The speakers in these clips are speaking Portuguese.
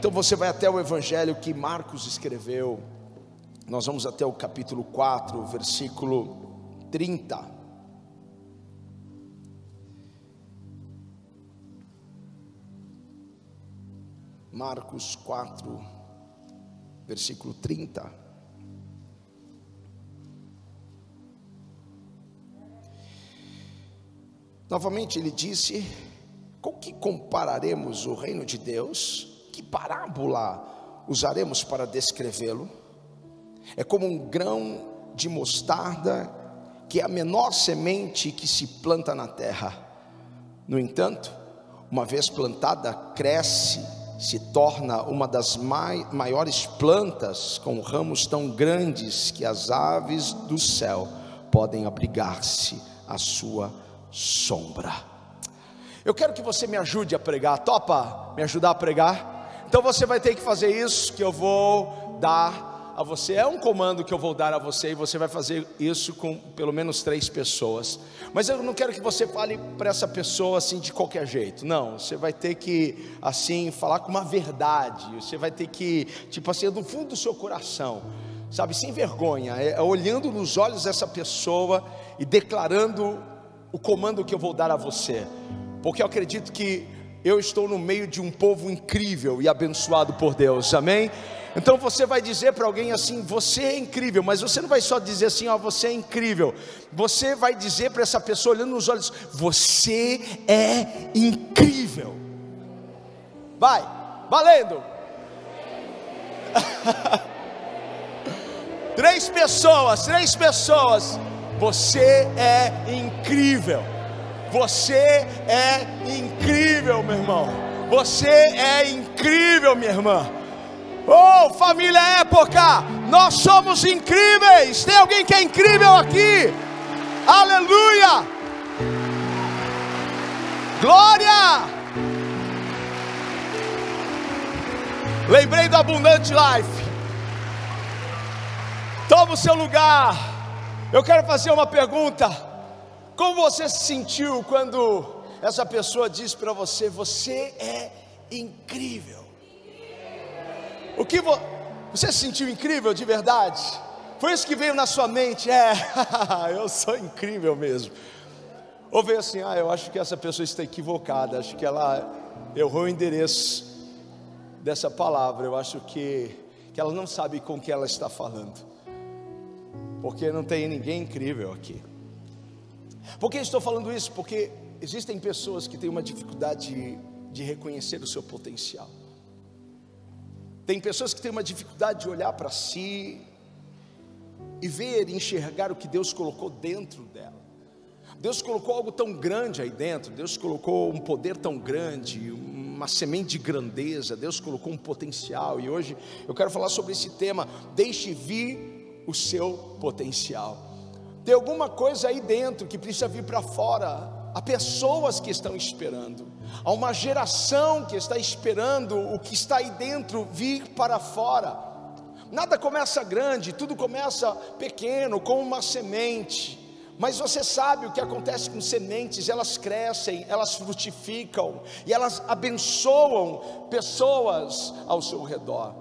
Então você vai até o evangelho que Marcos escreveu. Nós vamos até o capítulo 4, versículo 30. Marcos 4, versículo 30. Novamente ele disse: Com que compararemos o reino de Deus? Que parábola usaremos para descrevê-lo? É como um grão de mostarda, que é a menor semente que se planta na terra. No entanto, uma vez plantada, cresce, se torna uma das maiores plantas, com ramos tão grandes que as aves do céu podem abrigar-se à sua sombra. Eu quero que você me ajude a pregar. Topa me ajudar a pregar? Então você vai ter que fazer isso que eu vou dar a você. É um comando que eu vou dar a você e você vai fazer isso com pelo menos três pessoas. Mas eu não quero que você fale para essa pessoa assim de qualquer jeito. Não, você vai ter que assim falar com uma verdade. Você vai ter que tipo assim do fundo do seu coração, sabe, sem vergonha, é, é olhando nos olhos dessa pessoa e declarando o comando que eu vou dar a você, porque eu acredito que eu estou no meio de um povo incrível e abençoado por Deus, amém? Então você vai dizer para alguém assim: você é incrível, mas você não vai só dizer assim, ó, você é incrível. Você vai dizer para essa pessoa olhando nos olhos: você é incrível. Vai, valendo. três pessoas, três pessoas. Você é incrível. Você é incrível, meu irmão. Você é incrível, minha irmã. Oh, família época, nós somos incríveis. Tem alguém que é incrível aqui? Aleluia! Glória! Lembrei do Abundante Life. Toma o seu lugar. Eu quero fazer uma pergunta. Como você se sentiu quando essa pessoa disse para você: Você é incrível? O que vo... você se sentiu incrível de verdade? Foi isso que veio na sua mente? É, eu sou incrível mesmo. Ou veio assim: Ah, eu acho que essa pessoa está equivocada. Acho que ela errou o endereço dessa palavra. Eu acho que, que ela não sabe com que ela está falando porque não tem ninguém incrível aqui. Por que estou falando isso? Porque existem pessoas que têm uma dificuldade de, reconhecer o seu potencial. Tem pessoas que têm uma dificuldade de olhar para si e ver enxergar o que Deus colocou dentro dela. Deus colocou algo tão grande aí dentro, Deus colocou um poder tão grande, uma semente de grandeza, Deus colocou um potencial. E hoje eu quero falar sobre esse tema: deixe vir o seu potencial. Tem alguma coisa aí dentro que precisa vir para fora. Há pessoas que estão esperando, há uma geração que está esperando o que está aí dentro vir para fora. Nada começa grande, tudo começa pequeno, como uma semente. Mas você sabe o que acontece com sementes, elas crescem, elas frutificam e elas abençoam pessoas ao seu redor.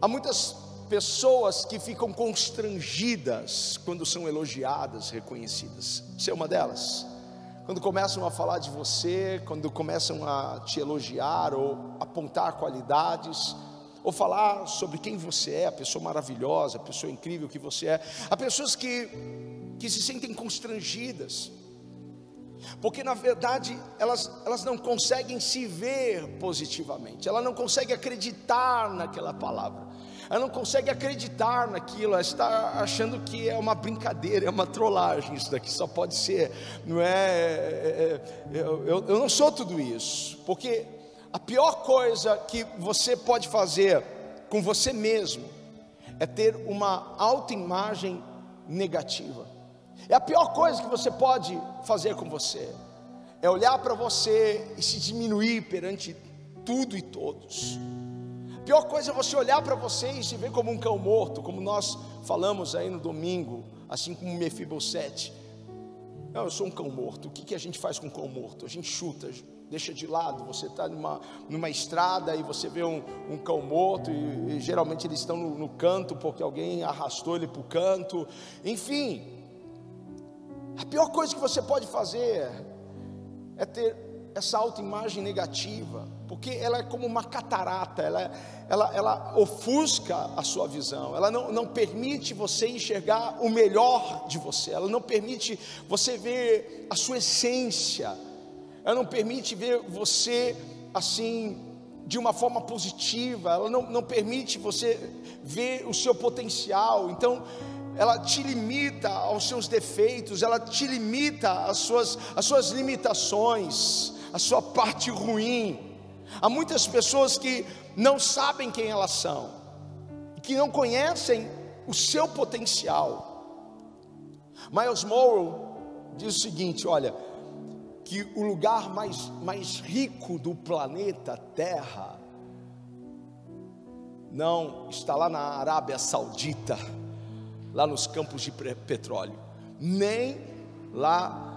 Há muitas pessoas que ficam constrangidas quando são elogiadas, reconhecidas. Você é uma delas? Quando começam a falar de você, quando começam a te elogiar ou apontar qualidades, ou falar sobre quem você é, a pessoa maravilhosa, a pessoa incrível que você é. Há pessoas que, que se sentem constrangidas, porque na verdade elas, elas não conseguem se ver positivamente, ela não consegue acreditar naquela palavra ela não consegue acreditar naquilo, ela está achando que é uma brincadeira, é uma trollagem, isso daqui só pode ser, não é? é, é eu, eu, eu não sou tudo isso, porque a pior coisa que você pode fazer com você mesmo é ter uma autoimagem negativa. É a pior coisa que você pode fazer com você. É olhar para você e se diminuir perante tudo e todos. Pior coisa é você olhar para você e se ver como um cão morto, como nós falamos aí no domingo, assim como Mefibosete. Não, eu sou um cão morto. O que, que a gente faz com um cão morto? A gente chuta, deixa de lado. Você está numa, numa estrada e você vê um, um cão morto, e, e geralmente eles estão no, no canto porque alguém arrastou ele para o canto. Enfim, a pior coisa que você pode fazer é ter essa autoimagem negativa, porque ela é como uma catarata, ela, ela, ela ofusca a sua visão, ela não, não permite você enxergar o melhor de você, ela não permite você ver a sua essência, ela não permite ver você assim, de uma forma positiva, ela não, não permite você ver o seu potencial, então, ela te limita aos seus defeitos, ela te limita às suas, às suas limitações, a sua parte ruim. Há muitas pessoas que não sabem quem elas são, que não conhecem o seu potencial. Miles Morrow diz o seguinte: olha, que o lugar mais, mais rico do planeta Terra não está lá na Arábia Saudita, lá nos campos de petróleo, nem lá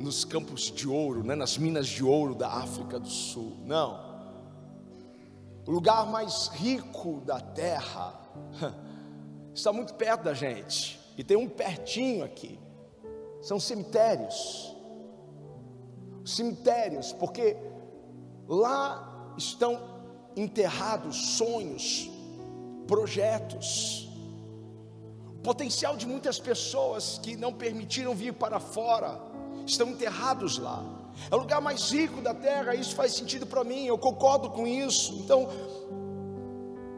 nos campos de ouro, né, nas minas de ouro da África do Sul. Não. O lugar mais rico da terra está muito perto da gente. E tem um pertinho aqui. São cemitérios. Cemitérios, porque lá estão enterrados sonhos, projetos, potencial de muitas pessoas que não permitiram vir para fora estão enterrados lá. É o lugar mais rico da terra, isso faz sentido para mim, eu concordo com isso. Então,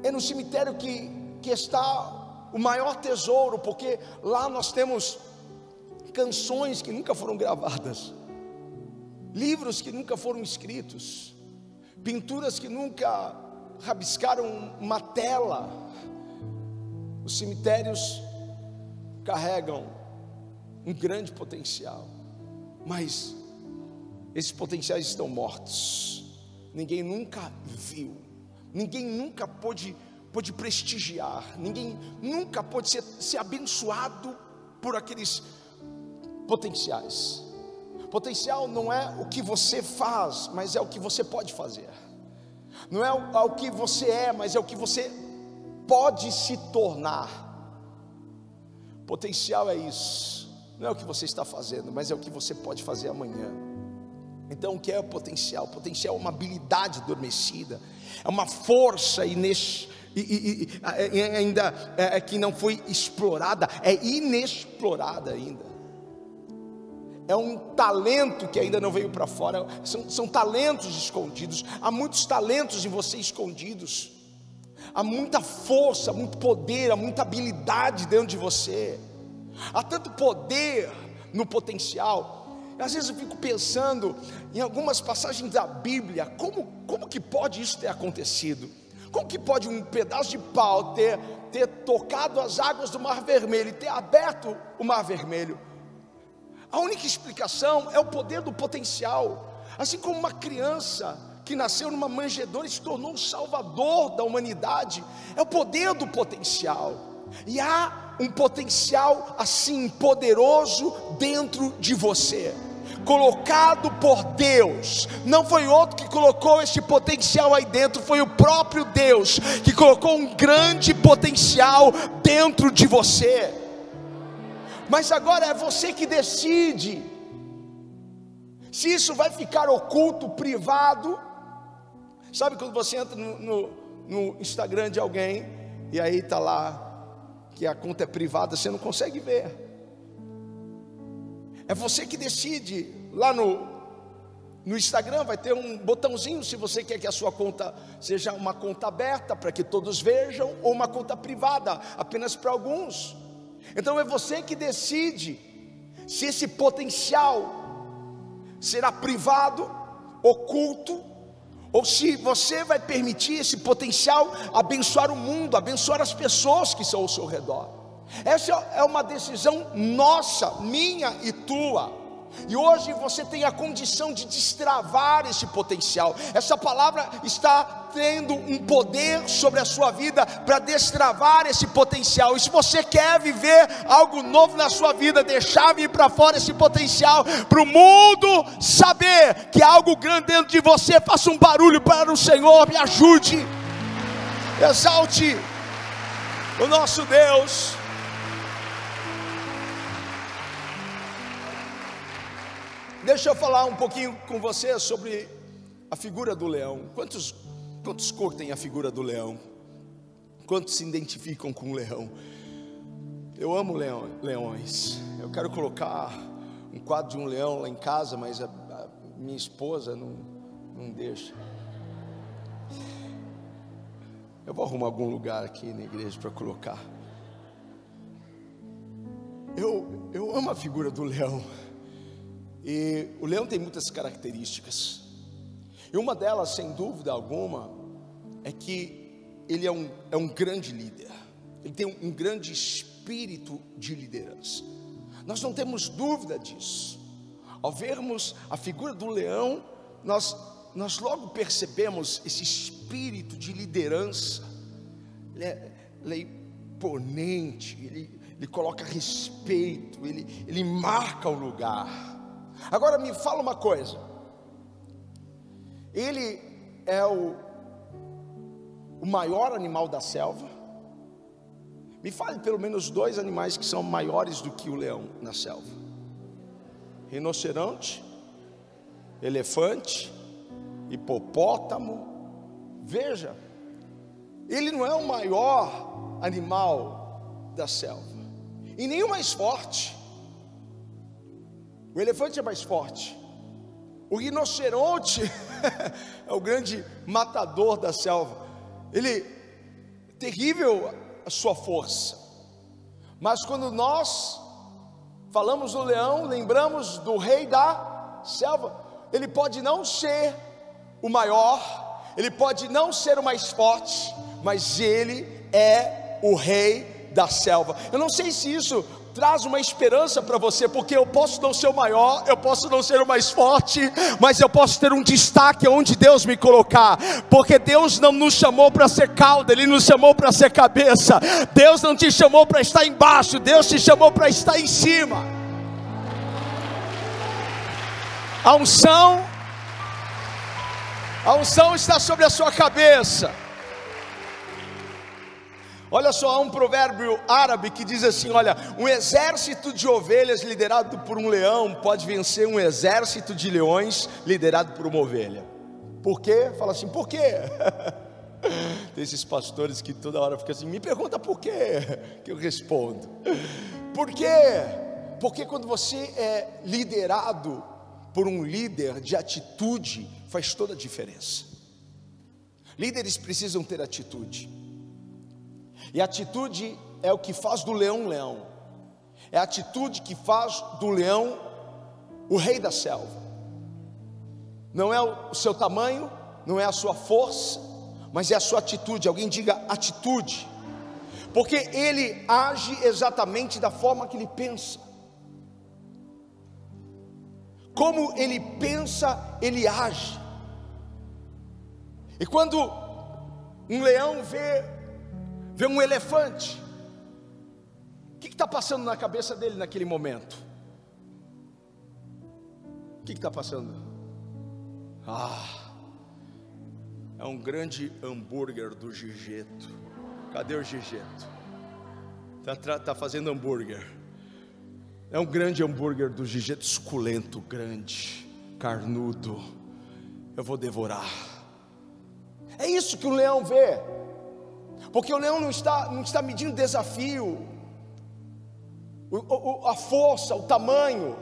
é no cemitério que, que está o maior tesouro, porque lá nós temos canções que nunca foram gravadas, livros que nunca foram escritos, pinturas que nunca rabiscaram uma tela. Os cemitérios carregam um grande potencial. Mas esses potenciais estão mortos. Ninguém nunca viu, ninguém nunca pôde, pôde prestigiar, ninguém nunca pôde ser, ser abençoado por aqueles potenciais. Potencial não é o que você faz, mas é o que você pode fazer. Não é o, é o que você é, mas é o que você pode se tornar. Potencial é isso não é o que você está fazendo, mas é o que você pode fazer amanhã. Então, o que é o potencial? O potencial é uma habilidade adormecida, é uma força ines, e, e, e, ainda é, é, que não foi explorada, é inexplorada ainda. É um talento que ainda não veio para fora, são, são talentos escondidos. Há muitos talentos em você escondidos, há muita força, muito poder, há muita habilidade dentro de você. Há tanto poder no potencial. Às vezes eu fico pensando em algumas passagens da Bíblia, como, como que pode isso ter acontecido? Como que pode um pedaço de pau ter, ter tocado as águas do Mar Vermelho e ter aberto o Mar Vermelho? A única explicação é o poder do potencial. Assim como uma criança que nasceu numa manjedoura e se tornou o salvador da humanidade, é o poder do potencial. E há um potencial assim poderoso dentro de você, colocado por Deus. Não foi outro que colocou esse potencial aí dentro, foi o próprio Deus que colocou um grande potencial dentro de você. Mas agora é você que decide se isso vai ficar oculto, privado. Sabe quando você entra no, no, no Instagram de alguém e aí está lá que a conta é privada, você não consegue ver. É você que decide. Lá no, no Instagram vai ter um botãozinho se você quer que a sua conta seja uma conta aberta para que todos vejam, ou uma conta privada, apenas para alguns. Então é você que decide se esse potencial será privado, oculto ou se você vai permitir esse potencial abençoar o mundo, abençoar as pessoas que estão ao seu redor. Essa é uma decisão nossa, minha e tua. E hoje você tem a condição de destravar esse potencial. Essa palavra está tendo um poder sobre a sua vida para destravar esse potencial. E se você quer viver algo novo na sua vida, deixar vir para fora esse potencial, para o mundo saber que há algo grande dentro de você, faça um barulho para o Senhor, me ajude, exalte o nosso Deus. Deixa eu falar um pouquinho com você sobre a figura do leão. Quantos, quantos curtem a figura do leão? Quantos se identificam com o leão? Eu amo leão, leões. Eu quero colocar um quadro de um leão lá em casa, mas a, a minha esposa não, não deixa. Eu vou arrumar algum lugar aqui na igreja para colocar. Eu, eu amo a figura do leão. E o leão tem muitas características. E uma delas, sem dúvida alguma, é que ele é um, é um grande líder. Ele tem um, um grande espírito de liderança. Nós não temos dúvida disso. Ao vermos a figura do leão, nós, nós logo percebemos esse espírito de liderança. Ele é, ele é imponente, ele, ele coloca respeito, ele, ele marca o lugar. Agora me fala uma coisa. Ele é o, o maior animal da selva. Me fale pelo menos dois animais que são maiores do que o leão na selva: rinoceronte, elefante, hipopótamo. Veja, ele não é o maior animal da selva, e nem o mais forte. O elefante é mais forte. O rinoceronte é o grande matador da selva. Ele é terrível a sua força. Mas quando nós falamos do leão, lembramos do rei da selva. Ele pode não ser o maior, ele pode não ser o mais forte, mas ele é o rei da selva. Eu não sei se isso traz uma esperança para você, porque eu posso não ser o maior, eu posso não ser o mais forte, mas eu posso ter um destaque onde Deus me colocar, porque Deus não nos chamou para ser cauda, Ele nos chamou para ser cabeça. Deus não te chamou para estar embaixo, Deus te chamou para estar em cima. A unção, a unção está sobre a sua cabeça. Olha só, há um provérbio árabe que diz assim: olha, um exército de ovelhas liderado por um leão pode vencer um exército de leões liderado por uma ovelha. Por quê? Fala assim, por quê? Tem esses pastores que toda hora ficam assim, me pergunta por quê, que eu respondo. Por quê? Porque quando você é liderado por um líder de atitude, faz toda a diferença. Líderes precisam ter atitude. E atitude é o que faz do leão leão. É a atitude que faz do leão o rei da selva. Não é o seu tamanho, não é a sua força, mas é a sua atitude. Alguém diga atitude. Porque ele age exatamente da forma que ele pensa. Como ele pensa, ele age. E quando um leão vê vê um elefante. O que está passando na cabeça dele naquele momento? O que está passando? Ah, é um grande hambúrguer do Gigeto. Cadê o Gigeto? Está tá fazendo hambúrguer. É um grande hambúrguer do Gigeto, suculento, grande, carnudo. Eu vou devorar. É isso que o leão vê. Porque o leão não está, não está medindo desafio, o, o, a força, o tamanho.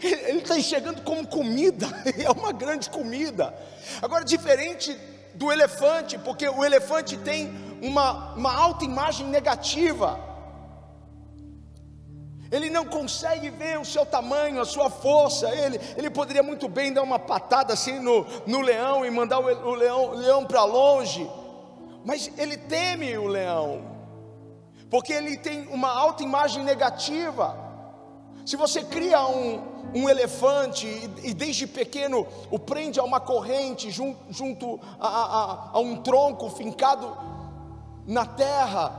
Ele está enxergando como comida, é uma grande comida. Agora, diferente do elefante, porque o elefante tem uma, uma alta imagem negativa. Ele não consegue ver o seu tamanho, a sua força. Ele, ele poderia muito bem dar uma patada assim no, no leão e mandar o, o leão, leão para longe. Mas ele teme o leão, porque ele tem uma alta imagem negativa. Se você cria um, um elefante e, e, desde pequeno o prende a uma corrente junto, junto a, a, a um tronco fincado na terra,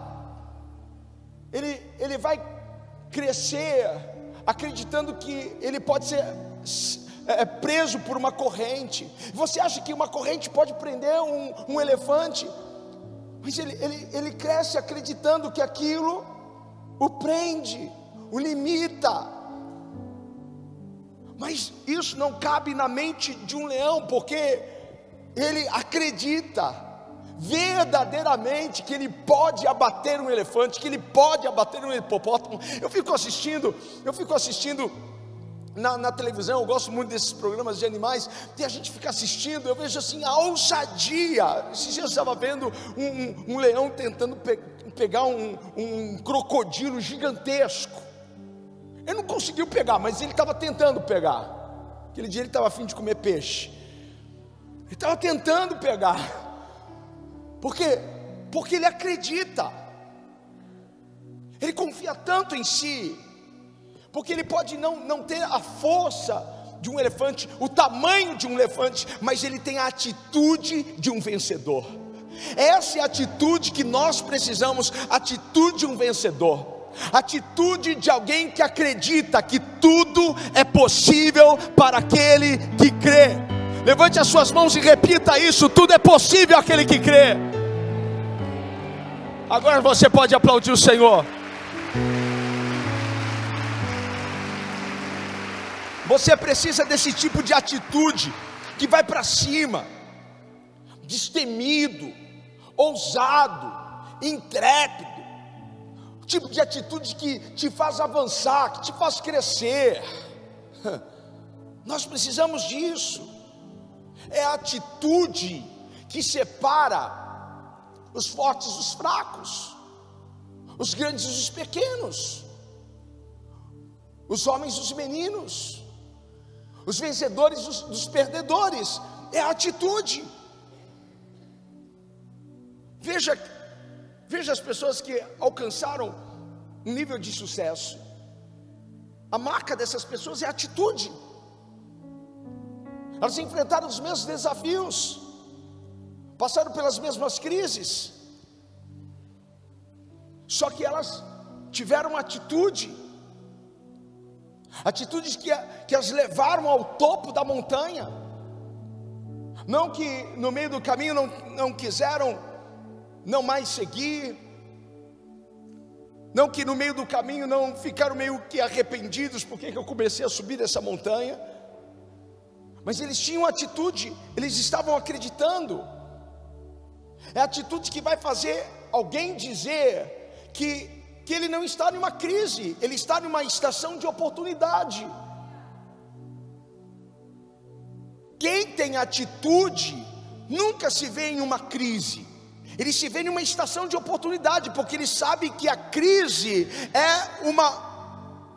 ele, ele vai crescer acreditando que ele pode ser é, é, preso por uma corrente. Você acha que uma corrente pode prender um, um elefante? Mas ele, ele, ele cresce acreditando que aquilo o prende, o limita. Mas isso não cabe na mente de um leão, porque ele acredita verdadeiramente que ele pode abater um elefante, que ele pode abater um hipopótamo. Eu fico assistindo, eu fico assistindo na, na, televisão, eu gosto muito desses programas de animais, e a gente fica assistindo, eu vejo assim a ousadia. Esses dias eu estava vendo um, um, um leão tentando pe pegar um, um, crocodilo gigantesco. Ele não conseguiu pegar, mas ele estava tentando pegar. Aquele dia ele estava afim de comer peixe. Ele estava tentando pegar. Por quê? Porque ele acredita. Ele confia tanto em si porque ele pode não, não ter a força de um elefante, o tamanho de um elefante, mas ele tem a atitude de um vencedor. Essa é a atitude que nós precisamos, atitude de um vencedor. Atitude de alguém que acredita que tudo é possível para aquele que crê. Levante as suas mãos e repita isso: tudo é possível aquele que crê. Agora você pode aplaudir o Senhor. Você precisa desse tipo de atitude que vai para cima, destemido, ousado, intrépido, tipo de atitude que te faz avançar, que te faz crescer. Nós precisamos disso. É a atitude que separa os fortes dos fracos, os grandes dos pequenos, os homens dos meninos os vencedores dos, dos perdedores, é a atitude. Veja, veja as pessoas que alcançaram um nível de sucesso. A marca dessas pessoas é a atitude. Elas enfrentaram os mesmos desafios, passaram pelas mesmas crises, só que elas tiveram atitude atitudes que, que as levaram ao topo da montanha. Não que no meio do caminho não, não quiseram não mais seguir, não que no meio do caminho não ficaram meio que arrependidos porque eu comecei a subir essa montanha, mas eles tinham atitude, eles estavam acreditando. É a atitude que vai fazer alguém dizer que que ele não está numa crise, ele está numa estação de oportunidade. Quem tem atitude nunca se vê em uma crise, ele se vê em uma estação de oportunidade, porque ele sabe que a crise é uma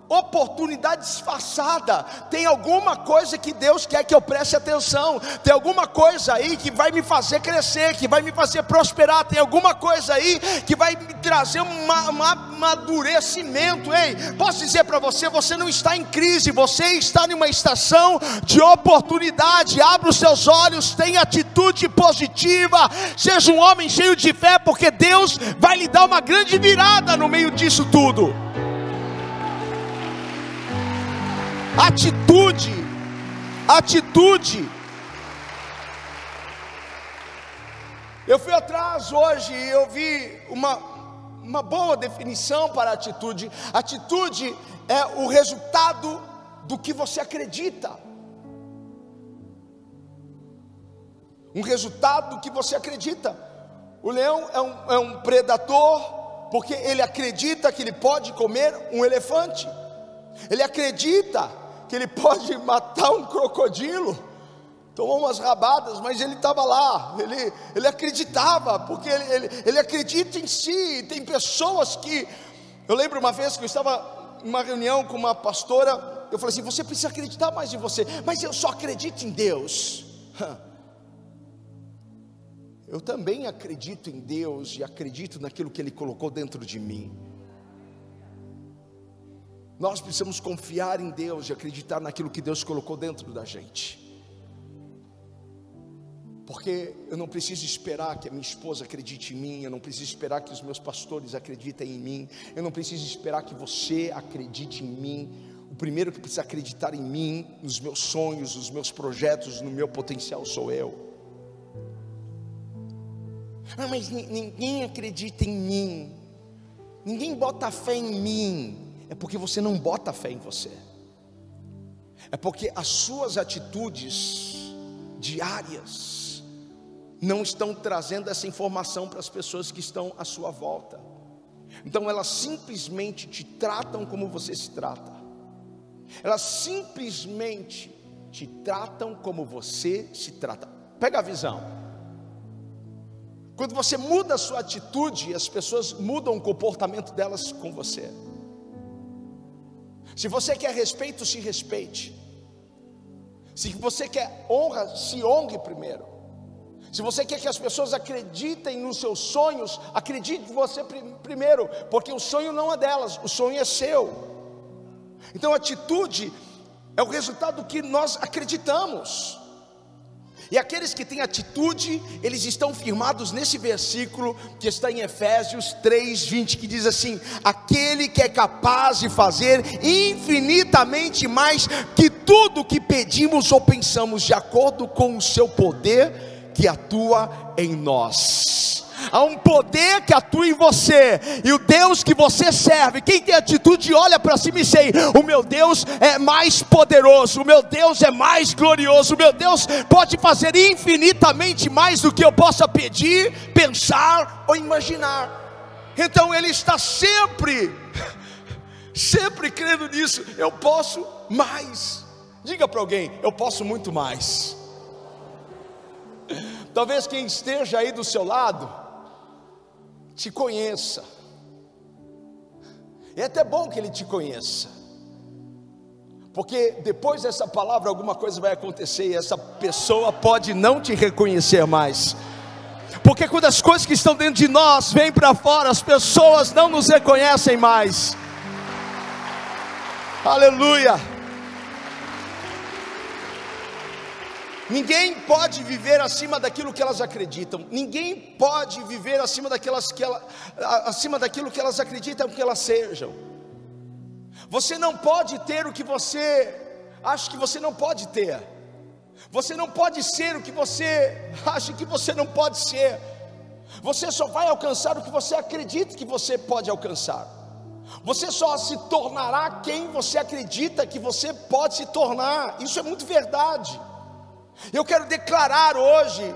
oportunidade disfarçada. Tem alguma coisa que Deus quer que eu preste atenção. Tem alguma coisa aí que vai me fazer crescer, que vai me fazer prosperar. Tem alguma coisa aí que vai me trazer um amadurecimento. Ei, posso dizer para você: você não está em crise, você está em uma estação de oportunidade. Abra os seus olhos, tenha atitude positiva. Seja um homem cheio de fé, porque Deus vai lhe dar uma grande virada no meio disso tudo. Atitude, atitude. Eu fui atrás hoje e eu vi uma, uma boa definição para atitude. Atitude é o resultado do que você acredita. Um resultado do que você acredita. O leão é um, é um predador porque ele acredita que ele pode comer um elefante. Ele acredita que ele pode matar um crocodilo. Tomou umas rabadas, mas ele estava lá, ele, ele acreditava, porque ele, ele, ele acredita em si. Tem pessoas que. Eu lembro uma vez que eu estava em uma reunião com uma pastora, eu falei assim: você precisa acreditar mais em você, mas eu só acredito em Deus. Eu também acredito em Deus e acredito naquilo que Ele colocou dentro de mim. Nós precisamos confiar em Deus e acreditar naquilo que Deus colocou dentro da gente. Porque eu não preciso esperar que a minha esposa acredite em mim, eu não preciso esperar que os meus pastores acreditem em mim, eu não preciso esperar que você acredite em mim. O primeiro que precisa acreditar em mim, nos meus sonhos, nos meus projetos, no meu potencial sou eu. Ah, mas ninguém acredita em mim, ninguém bota fé em mim. É porque você não bota fé em você, é porque as suas atitudes diárias não estão trazendo essa informação para as pessoas que estão à sua volta. Então elas simplesmente te tratam como você se trata. Elas simplesmente te tratam como você se trata. Pega a visão. Quando você muda a sua atitude, as pessoas mudam o comportamento delas com você. Se você quer respeito, se respeite. Se você quer honra, se honre primeiro. Se você quer que as pessoas acreditem nos seus sonhos, acredite em você primeiro, porque o sonho não é delas, o sonho é seu. Então a atitude é o resultado do que nós acreditamos. E aqueles que têm atitude, eles estão firmados nesse versículo que está em Efésios 3:20, que diz assim: aquele que é capaz de fazer infinitamente mais que tudo que pedimos ou pensamos, de acordo com o seu poder que atua em nós há um poder que atua em você, e o Deus que você serve, quem tem atitude, olha para cima e sei: o meu Deus é mais poderoso, o meu Deus é mais glorioso, o meu Deus pode fazer infinitamente mais do que eu possa pedir, pensar ou imaginar. Então Ele está sempre, sempre crendo nisso. Eu posso mais. Diga para alguém: eu posso muito mais. Talvez quem esteja aí do seu lado, te conheça. É até bom que ele te conheça. Porque depois dessa palavra alguma coisa vai acontecer e essa pessoa pode não te reconhecer mais. Porque quando as coisas que estão dentro de nós vêm para fora, as pessoas não nos reconhecem mais. Aleluia. Ninguém pode viver acima daquilo que elas acreditam. Ninguém pode viver acima, daquelas que ela, acima daquilo que elas acreditam que elas sejam. Você não pode ter o que você acha que você não pode ter. Você não pode ser o que você acha que você não pode ser. Você só vai alcançar o que você acredita que você pode alcançar. Você só se tornará quem você acredita que você pode se tornar. Isso é muito verdade. Eu quero declarar hoje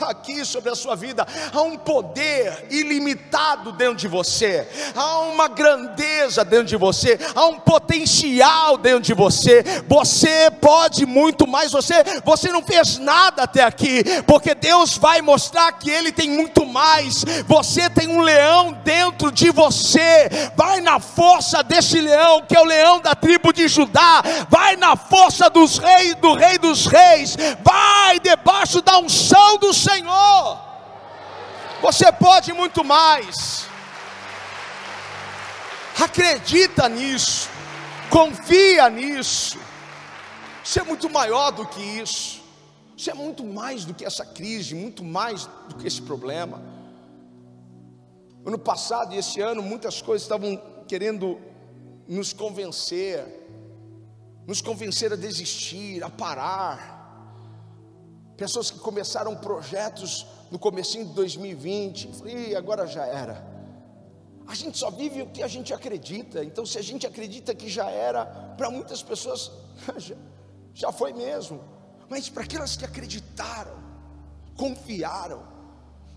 aqui sobre a sua vida, há um poder ilimitado dentro de você, há uma grandeza dentro de você, há um potencial dentro de você. Você pode muito mais, você, você não fez nada até aqui, porque Deus vai mostrar que ele tem muito mais. Você tem um leão dentro de você. Vai na força desse leão, que é o leão da tribo de Judá. Vai na força dos reis, do rei dos reis. Vai debaixo da unção do Senhor. Você pode muito mais. Acredita nisso. Confia nisso. Você é muito maior do que isso. Você é muito mais do que essa crise, muito mais do que esse problema. Ano passado e esse ano, muitas coisas estavam querendo nos convencer, nos convencer a desistir, a parar pessoas que começaram projetos no comecinho de 2020, falei, agora já era. A gente só vive o que a gente acredita. Então, se a gente acredita que já era, para muitas pessoas já, já foi mesmo. Mas para aquelas que acreditaram, confiaram,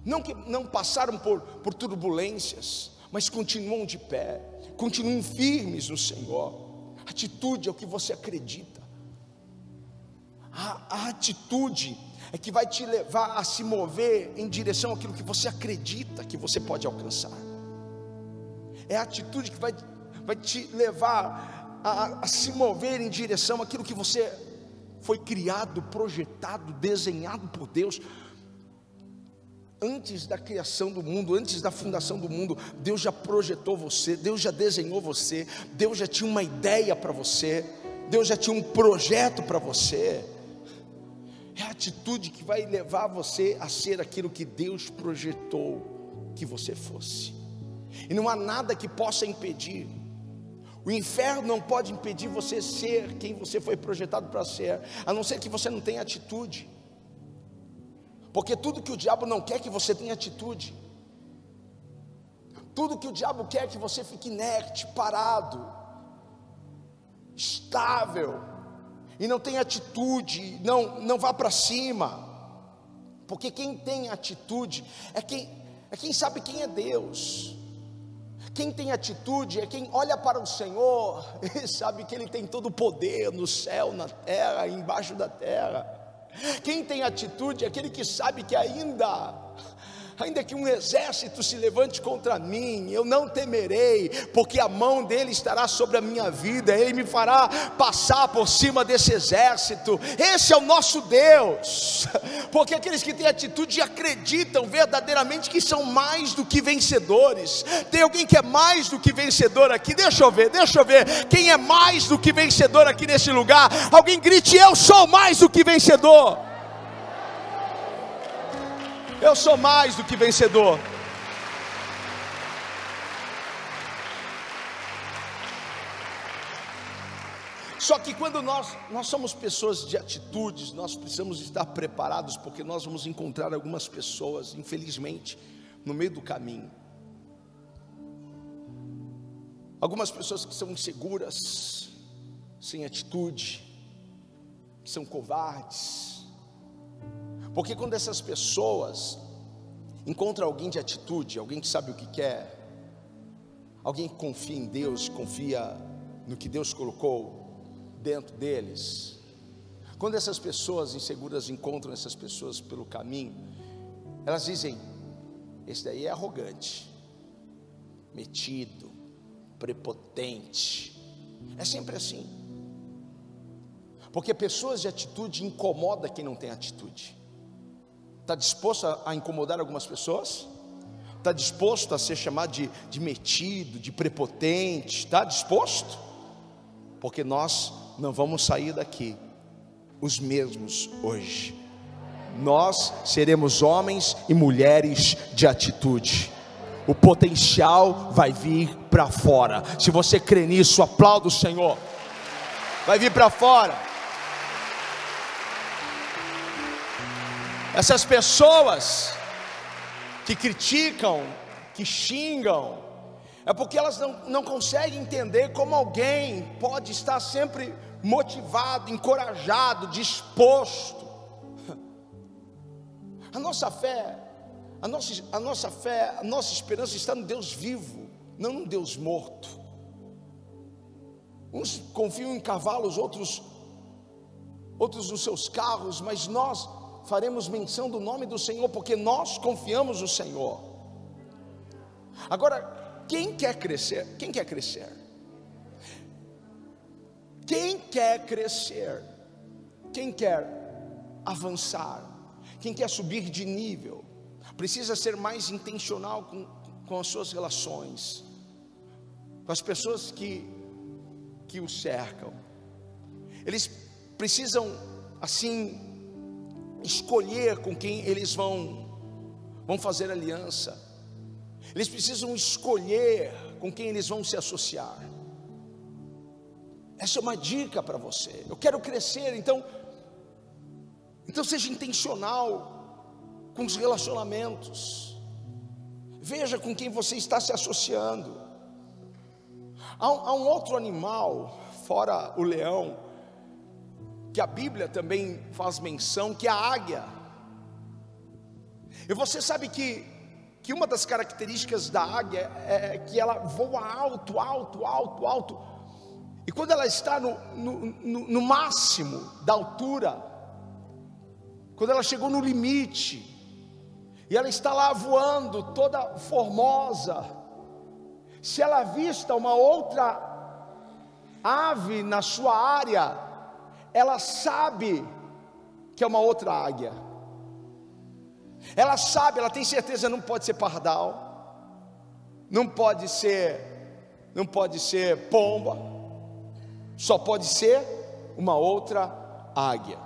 não que não passaram por, por turbulências, mas continuam de pé, continuam firmes no Senhor. Atitude é o que você acredita. A, a atitude é que vai te levar a se mover em direção àquilo que você acredita que você pode alcançar. É a atitude que vai, vai te levar a, a se mover em direção àquilo que você foi criado, projetado, desenhado por Deus. Antes da criação do mundo, antes da fundação do mundo, Deus já projetou você, Deus já desenhou você, Deus já tinha uma ideia para você, Deus já tinha um projeto para você. É a atitude que vai levar você a ser aquilo que Deus projetou que você fosse. E não há nada que possa impedir. O inferno não pode impedir você ser quem você foi projetado para ser, a não ser que você não tenha atitude. Porque tudo que o diabo não quer é que você tenha atitude. Tudo que o diabo quer é que você fique inerte, parado, estável, e não tenha atitude, não, não vá para cima. Porque quem tem atitude é quem, é quem sabe quem é Deus. Quem tem atitude é quem olha para o Senhor e sabe que Ele tem todo o poder no céu, na terra, embaixo da terra. Quem tem atitude é aquele que sabe que ainda ainda que um exército se levante contra mim, eu não temerei, porque a mão dele estará sobre a minha vida, ele me fará passar por cima desse exército. Esse é o nosso Deus, porque aqueles que têm atitude acreditam verdadeiramente que são mais do que vencedores. Tem alguém que é mais do que vencedor aqui? Deixa eu ver, deixa eu ver. Quem é mais do que vencedor aqui nesse lugar? Alguém grite: Eu sou mais do que vencedor. Eu sou mais do que vencedor. Só que quando nós, nós somos pessoas de atitudes, nós precisamos estar preparados, porque nós vamos encontrar algumas pessoas, infelizmente, no meio do caminho. Algumas pessoas que são inseguras, sem atitude, que são covardes, porque quando essas pessoas encontram alguém de atitude, alguém que sabe o que quer, alguém que confia em Deus, confia no que Deus colocou dentro deles, quando essas pessoas inseguras encontram essas pessoas pelo caminho, elas dizem: esse daí é arrogante, metido, prepotente. É sempre assim. Porque pessoas de atitude incomoda quem não tem atitude. Está disposto a, incomodar algumas pessoas? Está disposto a ser chamado de, de metido, de prepotente? Está disposto? Porque nós não vamos sair daqui os mesmos hoje. Nós seremos homens e mulheres de atitude. O potencial vai vir para fora. Se você crê nisso, aplauda o Senhor. Vai vir para fora. Essas pessoas que criticam, que xingam, é porque elas não, não conseguem entender como alguém pode estar sempre motivado, encorajado, disposto. A nossa fé, a nossa, a nossa fé, a nossa esperança está no Deus vivo, não no Deus morto. Uns confiam em cavalos, outros, outros nos seus carros, mas nós faremos menção do nome do Senhor, porque nós confiamos no Senhor. Agora, quem quer crescer? Quem quer crescer? Quem quer crescer? Quem quer avançar? Quem quer subir de nível? Precisa ser mais intencional com, com as suas relações, com as pessoas que, que o cercam. Eles precisam, assim, escolher com quem eles vão vão fazer aliança. Eles precisam escolher com quem eles vão se associar. Essa é uma dica para você. Eu quero crescer, então então seja intencional com os relacionamentos. Veja com quem você está se associando. Há um, há um outro animal, fora o leão, que a Bíblia também faz menção, que é a águia. E você sabe que, que uma das características da águia é, é que ela voa alto, alto, alto, alto. E quando ela está no, no, no, no máximo da altura, quando ela chegou no limite, e ela está lá voando, toda formosa, se ela avista uma outra ave na sua área, ela sabe que é uma outra águia. Ela sabe, ela tem certeza, não pode ser pardal, não pode ser, não pode ser pomba, só pode ser uma outra águia.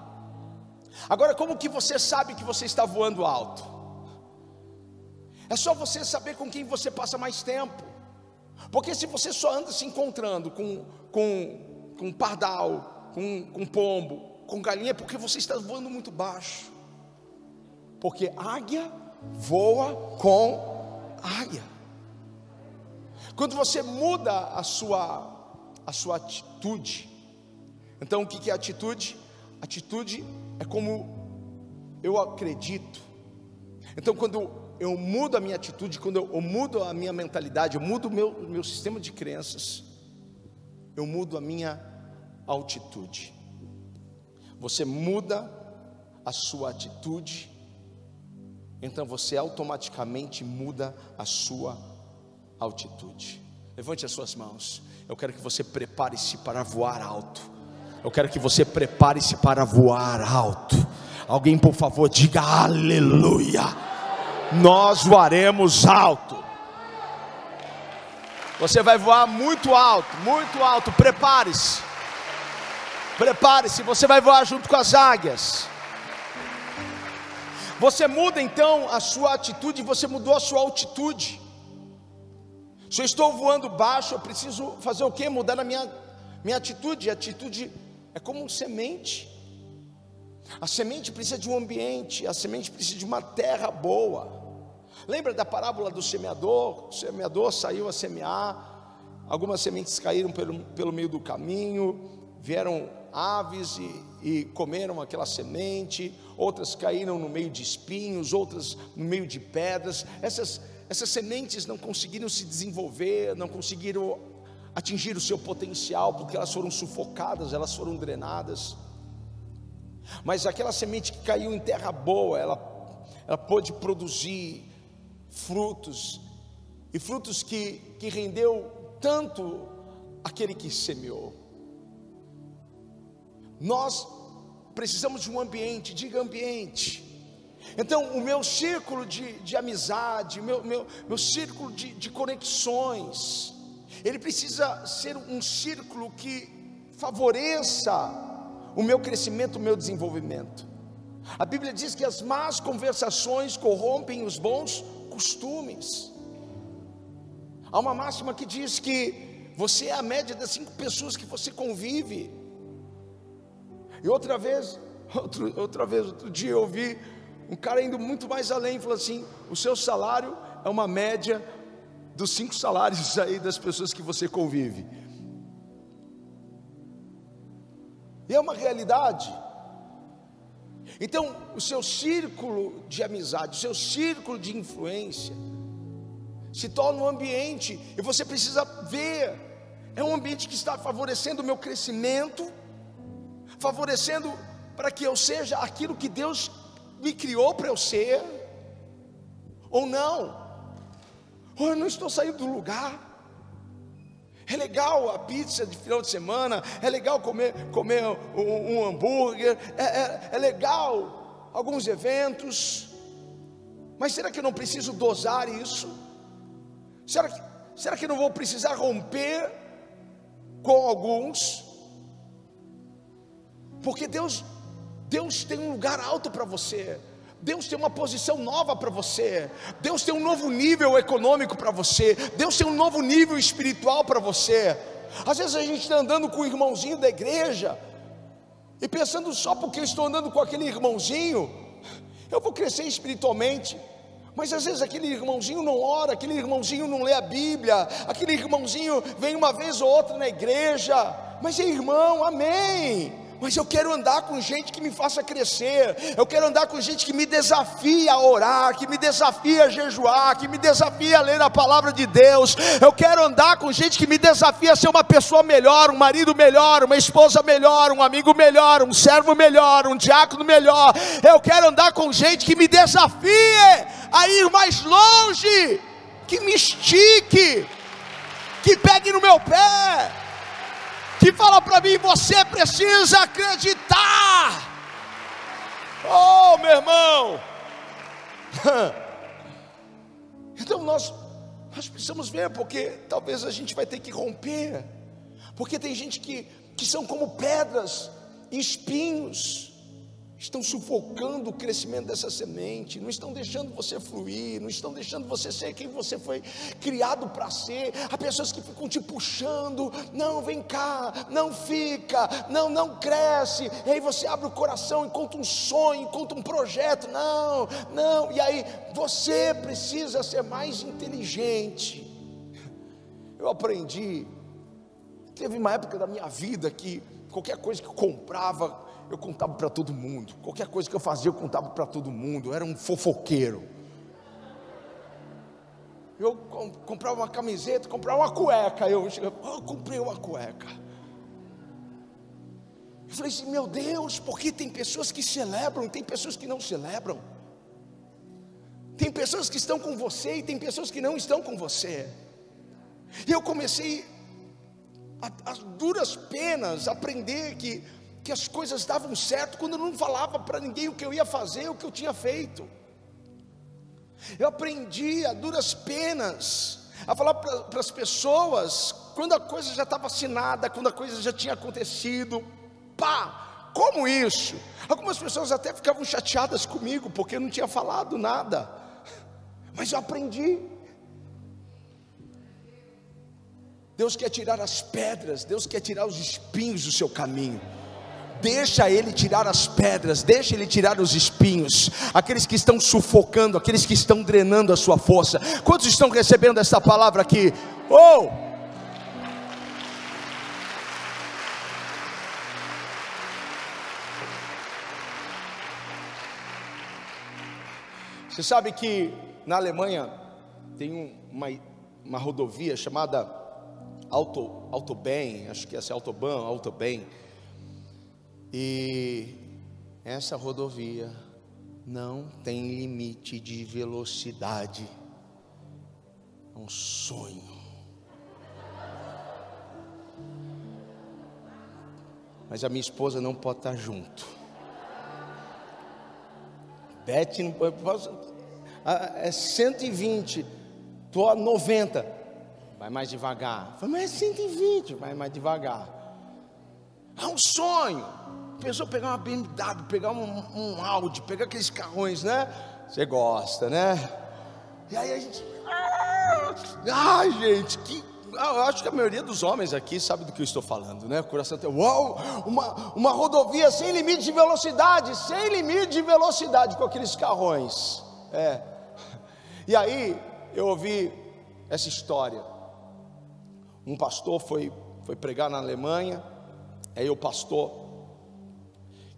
Agora, como que você sabe que você está voando alto? É só você saber com quem você passa mais tempo. Porque se você só anda se encontrando com, com, com pardal, com, com pombo, com galinha, porque você está voando muito baixo. Porque águia voa com águia. Quando você muda a sua, a sua atitude, então o que é atitude? Atitude é como eu acredito. Então, quando eu mudo a minha atitude, quando eu, eu mudo a minha mentalidade, eu mudo o meu, meu sistema de crenças, eu mudo a minha altitude. Você muda a sua atitude, então você automaticamente muda a sua altitude. Levante as suas mãos. Eu quero que você prepare-se para voar alto. Eu quero que você prepare-se para voar alto. Alguém, por favor, diga aleluia. Nós voaremos alto. Você vai voar muito alto, muito alto. Prepare-se. Prepare-se, você vai voar junto com as águias. Você muda então a sua atitude, você mudou a sua altitude. Se eu estou voando baixo, eu preciso fazer o que? Mudar a minha, minha atitude. A atitude é como um semente. A semente precisa de um ambiente, a semente precisa de uma terra boa. Lembra da parábola do semeador? O semeador saiu a semear, algumas sementes caíram pelo, pelo meio do caminho, vieram aves e, e comeram aquela semente, outras caíram no meio de espinhos, outras no meio de pedras. Essas, essas sementes não conseguiram se desenvolver, não conseguiram atingir o seu potencial, porque elas foram sufocadas, elas foram drenadas. Mas aquela semente que caiu em terra boa, ela, ela pôde produzir frutos, e frutos que, que rendeu tanto aquele que semeou. Nós precisamos de um ambiente, diga ambiente. Então, o meu círculo de, de amizade, meu, meu, meu círculo de, de conexões, ele precisa ser um círculo que favoreça o meu crescimento, o meu desenvolvimento. A Bíblia diz que as más conversações corrompem os bons costumes. Há uma máxima que diz que você é a média das cinco pessoas que você convive. E outra vez, outro, outra vez, outro dia eu ouvi um cara indo muito mais além, falou assim: o seu salário é uma média dos cinco salários aí das pessoas que você convive. E é uma realidade. Então, o seu círculo de amizade, o seu círculo de influência, se torna um ambiente, e você precisa ver, é um ambiente que está favorecendo o meu crescimento, favorecendo para que eu seja aquilo que Deus me criou para eu ser, ou não, ou eu não estou saindo do lugar. É legal a pizza de final de semana, é legal comer, comer um, um hambúrguer, é, é, é legal alguns eventos, mas será que eu não preciso dosar isso? Será que, será que eu não vou precisar romper com alguns? Porque Deus, Deus tem um lugar alto para você. Deus tem uma posição nova para você. Deus tem um novo nível econômico para você. Deus tem um novo nível espiritual para você. Às vezes a gente está andando com o irmãozinho da igreja e pensando só porque eu estou andando com aquele irmãozinho, eu vou crescer espiritualmente. Mas às vezes aquele irmãozinho não ora, aquele irmãozinho não lê a Bíblia, aquele irmãozinho vem uma vez ou outra na igreja, mas é irmão, amém mas eu quero andar com gente que me faça crescer, eu quero andar com gente que me desafia a orar, que me desafia a jejuar, que me desafia a ler a palavra de Deus, eu quero andar com gente que me desafia a ser uma pessoa melhor, um marido melhor, uma esposa melhor, um amigo melhor, um servo melhor, um diácono melhor, eu quero andar com gente que me desafie a ir mais longe, que me estique, que pegue no meu pé que fala para mim: você precisa acreditar. Oh, meu irmão, Então nós, nós precisamos ver, porque talvez a gente vai ter que romper, porque tem gente que, que são como pedras, espinhos, estão sufocando o crescimento dessa semente, não estão deixando você fluir, não estão deixando você ser quem você foi criado para ser. Há pessoas que ficam te puxando, não vem cá, não fica, não, não cresce. E aí você abre o coração, encontra um sonho, encontra um projeto, não, não. E aí você precisa ser mais inteligente. Eu aprendi, teve uma época da minha vida que qualquer coisa que comprava, eu contava para todo mundo. Qualquer coisa que eu fazia, eu contava para todo mundo. Eu era um fofoqueiro. Eu comprava uma camiseta, comprava uma cueca. Eu, eu comprei uma cueca. Eu falei assim: meu Deus, porque tem pessoas que celebram, tem pessoas que não celebram. Tem pessoas que estão com você e tem pessoas que não estão com você. E eu comecei a, a duras penas aprender que que as coisas davam certo quando eu não falava para ninguém o que eu ia fazer, o que eu tinha feito. Eu aprendi a duras penas a falar para as pessoas quando a coisa já estava assinada, quando a coisa já tinha acontecido. Pá, como isso? Algumas pessoas até ficavam chateadas comigo porque eu não tinha falado nada. Mas eu aprendi. Deus quer tirar as pedras, Deus quer tirar os espinhos do seu caminho. Deixa ele tirar as pedras, deixa ele tirar os espinhos, aqueles que estão sufocando, aqueles que estão drenando a sua força. Quantos estão recebendo essa palavra aqui? Oh! Você sabe que na Alemanha tem uma, uma rodovia chamada Auto, Autobahn, acho que é essa Autobahn, Autobahn e essa rodovia não tem limite de velocidade. É um sonho. Mas a minha esposa não pode estar junto. Beth não pode. É 120, estou a 90. Vai mais devagar. Vai mais 120, vai mais devagar. É um sonho. Pensou pegar uma BMW, pegar um, um Audi, pegar aqueles carrões, né? Você gosta, né? E aí a gente. Ai, gente, que. Eu acho que a maioria dos homens aqui sabe do que eu estou falando, né? O coração tem. Uau! Uma, uma rodovia sem limite de velocidade, sem limite de velocidade com aqueles carrões. É. E aí eu ouvi essa história. Um pastor foi, foi pregar na Alemanha, aí o pastor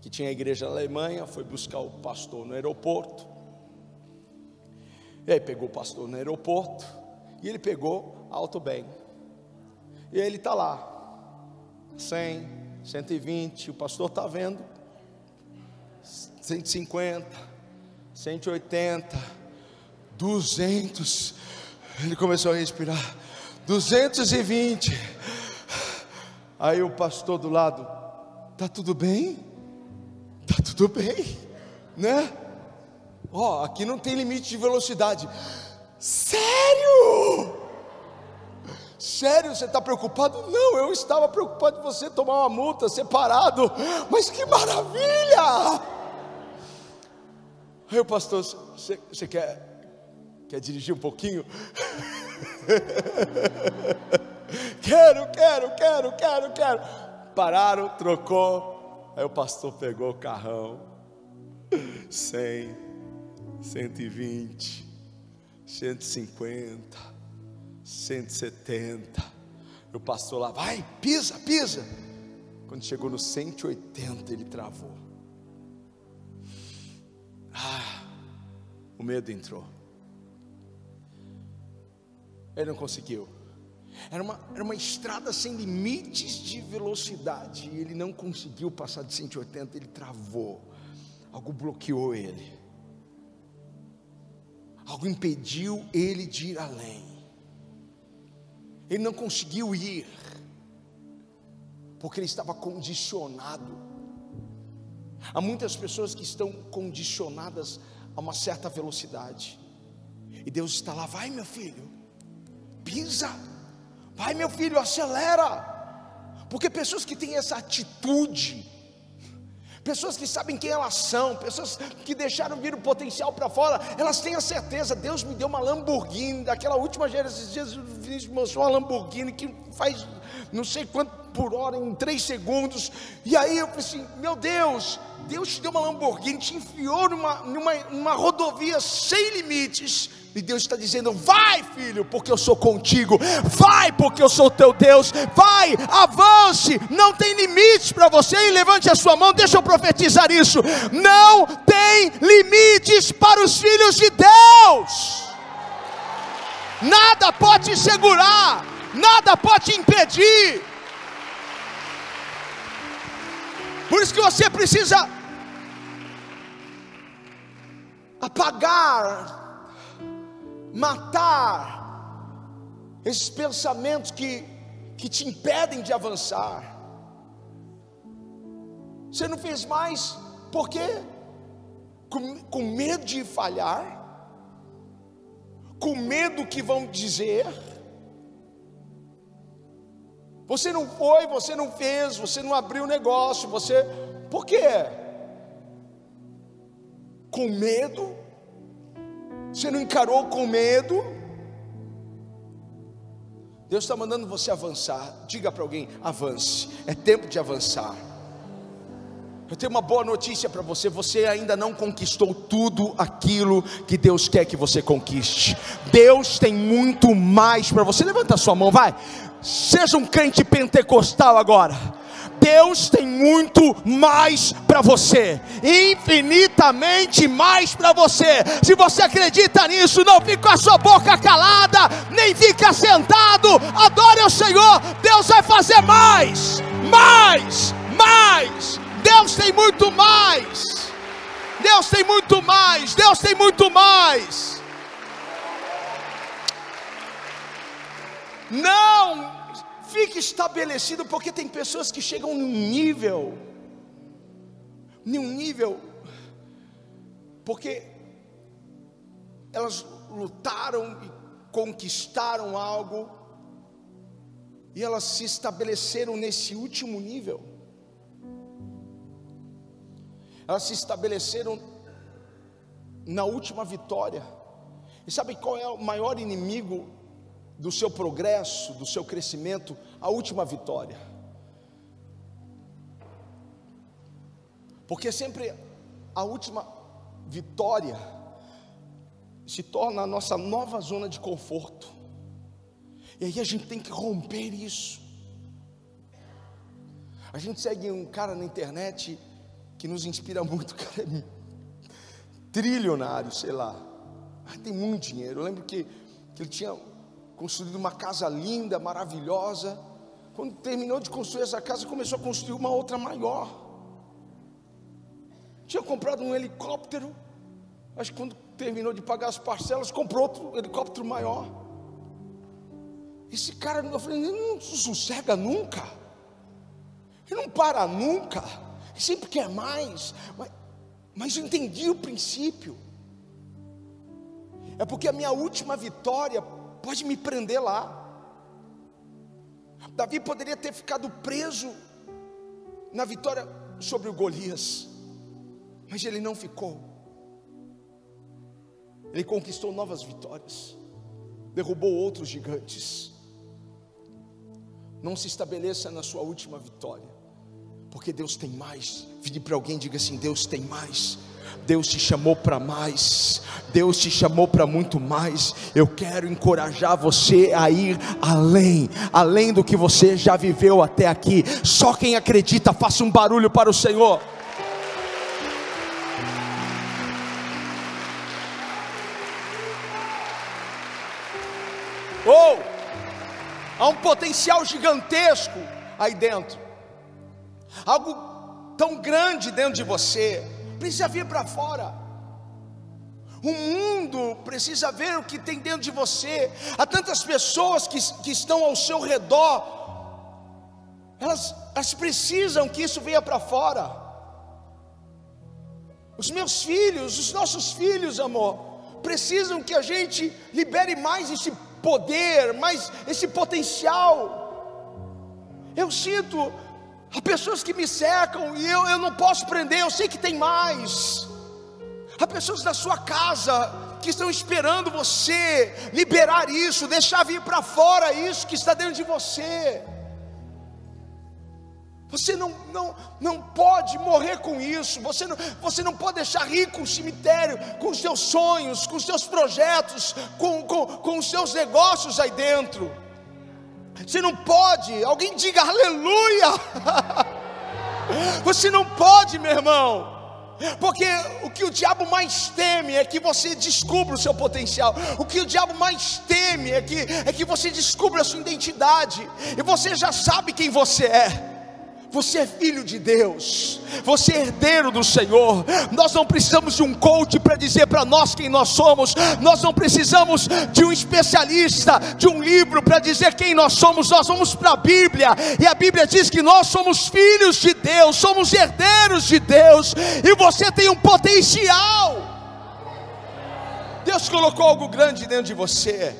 que tinha igreja na Alemanha, foi buscar o pastor no aeroporto. E aí pegou o pastor no aeroporto e ele pegou alto bem. E aí ele está lá, 100, 120, o pastor está vendo, 150, 180, 200. Ele começou a respirar, 220. Aí o pastor do lado, tá tudo bem? Tá tudo bem, né? Ó, oh, aqui não tem limite de velocidade. Sério? Sério, você está preocupado? Não, eu estava preocupado de você tomar uma multa separado. Mas que maravilha! Aí o pastor, você, quer, quer dirigir um pouquinho? quero, quero, quero, quero, quero. Pararam, trocou, Aí o pastor pegou o carrão, 100, 120, 150, 170. E o pastor lá, vai, pisa, pisa. Quando chegou no 180, ele travou. Ah, o medo entrou. Ele não conseguiu. Era uma, era uma estrada sem limites de velocidade. E ele não conseguiu passar de 180, ele travou. Algo bloqueou ele. Algo impediu ele de ir além. Ele não conseguiu ir, porque ele estava condicionado. Há muitas pessoas que estão condicionadas a uma certa velocidade. E Deus está lá, vai meu filho, pisa, vai meu filho, acelera. Porque pessoas que têm essa atitude, pessoas que sabem quem elas são, pessoas que deixaram vir o potencial para fora, elas têm a certeza, Deus me deu uma Lamborghini, daquela última geração, o Vinícius mostrou uma Lamborghini que faz não sei quanto por hora em três segundos, e aí eu falei assim, meu Deus, Deus te deu uma Lamborghini, te enfiou numa, numa, numa rodovia sem limites, e Deus está dizendo: vai, filho, porque eu sou contigo, vai, porque eu sou teu Deus, vai, avance, não tem limites para você. E levante a sua mão, deixa eu profetizar isso: não tem limites para os filhos de Deus, nada pode te segurar, nada pode te impedir. Por isso que você precisa apagar matar esses pensamentos que, que te impedem de avançar. Você não fez mais, por quê? Com, com medo de falhar, com medo que vão dizer. Você não foi, você não fez, você não abriu negócio, você. Por quê? Com medo você não encarou com medo? Deus está mandando você avançar. Diga para alguém: avance. É tempo de avançar. Eu tenho uma boa notícia para você: você ainda não conquistou tudo aquilo que Deus quer que você conquiste. Deus tem muito mais para você. Levanta a sua mão, vai. Seja um crente pentecostal agora. Deus tem muito mais para você, infinitamente mais para você. Se você acredita nisso, não fique com a sua boca calada, nem fica sentado. Adore o Senhor. Deus vai fazer mais, mais, mais. Deus tem muito mais. Deus tem muito mais. Deus tem muito mais. Não fique estabelecido, porque tem pessoas que chegam num nível, num nível, porque elas lutaram e conquistaram algo, e elas se estabeleceram nesse último nível. Elas se estabeleceram na última vitória. E sabe qual é o maior inimigo do seu progresso, do seu crescimento, a última vitória. Porque sempre a última vitória se torna a nossa nova zona de conforto. E aí a gente tem que romper isso. A gente segue um cara na internet que nos inspira muito, cara é trilionário, sei lá. Tem muito dinheiro. Eu lembro que, que ele tinha construído uma casa linda, maravilhosa. Quando terminou de construir essa casa, começou a construir uma outra maior. Tinha comprado um helicóptero. Que quando terminou de pagar as parcelas, comprou outro helicóptero maior. Esse cara, eu falei, ele não sossega nunca. Ele não para nunca. Ele sempre quer mais. Mas, mas eu entendi o princípio. É porque a minha última vitória pode me prender lá. Davi poderia ter ficado preso na vitória sobre o Golias, mas ele não ficou. Ele conquistou novas vitórias, derrubou outros gigantes. Não se estabeleça na sua última vitória, porque Deus tem mais. Vire para alguém e diga assim: Deus tem mais. Deus te chamou para mais, Deus te chamou para muito mais. Eu quero encorajar você a ir além, além do que você já viveu até aqui. Só quem acredita, faça um barulho para o Senhor. Ou oh, há um potencial gigantesco aí dentro, algo tão grande dentro de você precisa vir para fora. O mundo precisa ver o que tem dentro de você. Há tantas pessoas que, que estão ao seu redor, elas, elas precisam que isso venha para fora. Os meus filhos, os nossos filhos, amor, precisam que a gente libere mais esse poder, mais esse potencial. Eu sinto há pessoas que me cercam e eu, eu não posso prender, eu sei que tem mais. Há pessoas na sua casa que estão esperando você liberar isso, deixar vir para fora isso que está dentro de você. Você não, não, não pode morrer com isso. Você não, você não pode deixar rico o cemitério com os seus sonhos, com os seus projetos, com, com, com os seus negócios aí dentro. Você não pode. Alguém diga aleluia. Você não pode, meu irmão. Porque o que o diabo mais teme é que você descubra o seu potencial. O que o diabo mais teme é que, é que você descubra a sua identidade. E você já sabe quem você é. Você é filho de Deus, você é herdeiro do Senhor. Nós não precisamos de um coach para dizer para nós quem nós somos, nós não precisamos de um especialista, de um livro para dizer quem nós somos. Nós vamos para a Bíblia, e a Bíblia diz que nós somos filhos de Deus, somos herdeiros de Deus, e você tem um potencial. Deus colocou algo grande dentro de você.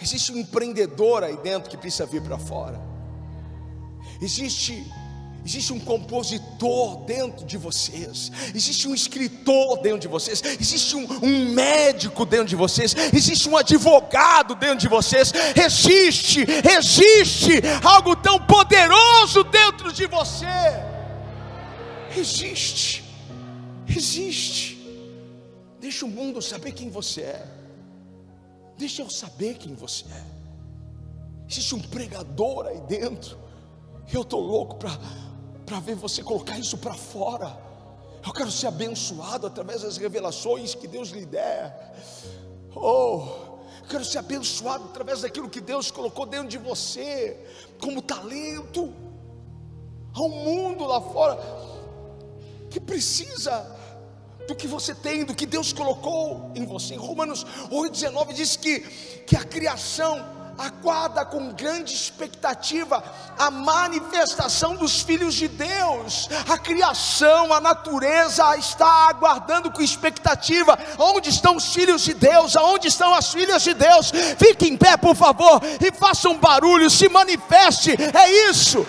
Existe um empreendedor aí dentro que precisa vir para fora. Existe Existe um compositor dentro de vocês, existe um escritor dentro de vocês, existe um, um, médico dentro de vocês, existe um advogado dentro de vocês. Existe, existe algo tão poderoso dentro de você. Existe, existe. Deixa o mundo saber quem você é, deixa eu saber quem você é. Existe um pregador aí dentro eu estou louco para ver você colocar isso para fora. Eu quero ser abençoado através das revelações que Deus lhe der. Oh, eu quero ser abençoado através daquilo que Deus colocou dentro de você, como talento. Há um mundo lá fora que precisa do que você tem, do que Deus colocou em você. Em Romanos 8,19 diz que, que a criação aguarda com grande expectativa a manifestação dos filhos de Deus. A criação, a natureza está aguardando com expectativa. Onde estão os filhos de Deus? Aonde estão as filhas de Deus? Fique em pé, por favor, e faça um barulho, se manifeste. É isso.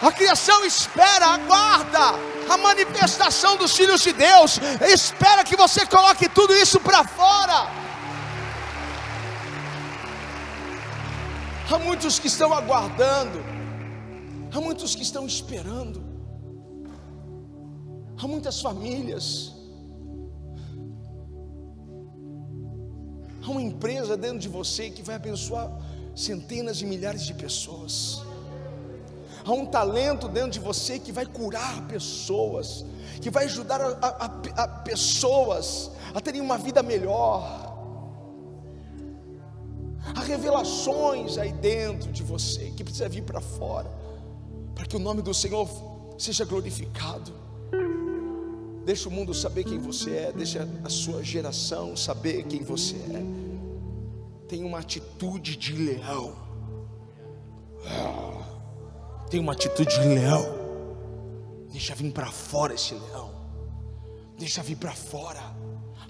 A criação espera, aguarda a manifestação dos filhos de Deus. Espera que você coloque tudo isso para fora. Há muitos que estão aguardando, há muitos que estão esperando, há muitas famílias, há uma empresa dentro de você que vai abençoar centenas de milhares de pessoas. Há um talento dentro de você que vai curar pessoas, que vai ajudar a, a, a pessoas a terem uma vida melhor. Há revelações aí dentro de você que precisa vir para fora, para que o nome do Senhor seja glorificado. Deixa o mundo saber quem você é, deixa a sua geração saber quem você é. Tem uma atitude de leão. Ah, tem uma atitude de leão. Deixa vir para fora esse leão. Deixa vir para fora.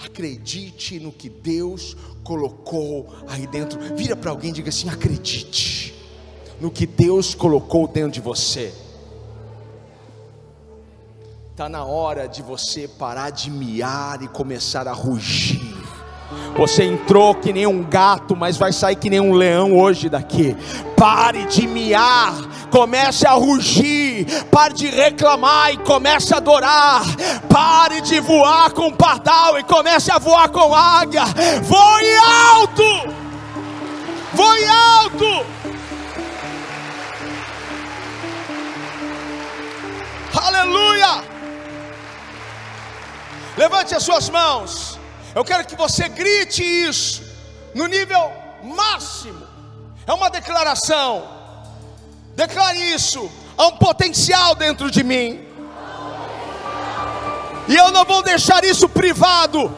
Acredite no que Deus colocou aí dentro. Vira para alguém e diga assim: acredite no que Deus colocou dentro de você. Está na hora de você parar de miar e começar a rugir. Você entrou que nem um gato, mas vai sair que nem um leão hoje daqui. Pare de miar, comece a rugir. Pare de reclamar e comece a adorar. Pare de voar com pardal e comece a voar com águia. Voe alto! Voe alto! Aleluia! Levante as suas mãos. Eu quero que você grite isso no nível máximo. É uma declaração. Declare isso. Há um potencial dentro de mim. E eu não vou deixar isso privado.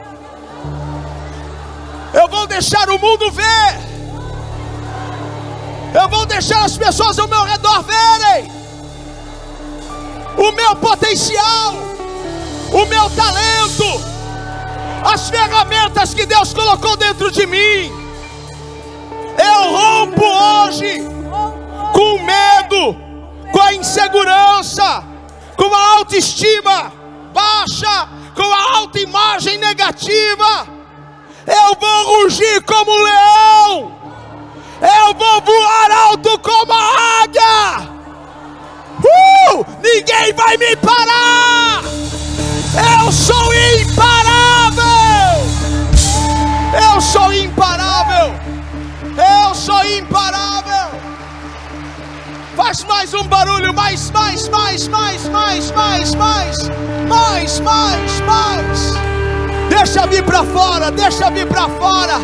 Eu vou deixar o mundo ver. Eu vou deixar as pessoas ao meu redor verem o meu potencial. o meu talento, as ferramentas que Deus colocou dentro de mim. Eu rompo hoje com medo, com a insegurança, com a autoestima baixa, com a autoimagem negativa. Eu vou rugir como um leão. Eu vou voar alto como a águia. Uh! Ninguém vai me parar. Eu sou imparável. Eu sou imparável. Eu sou imparável. Faz mais um barulho, mais, mais, mais, mais, mais, mais, mais, mais, mais, mais. Deixa vir para fora, deixa vir para fora.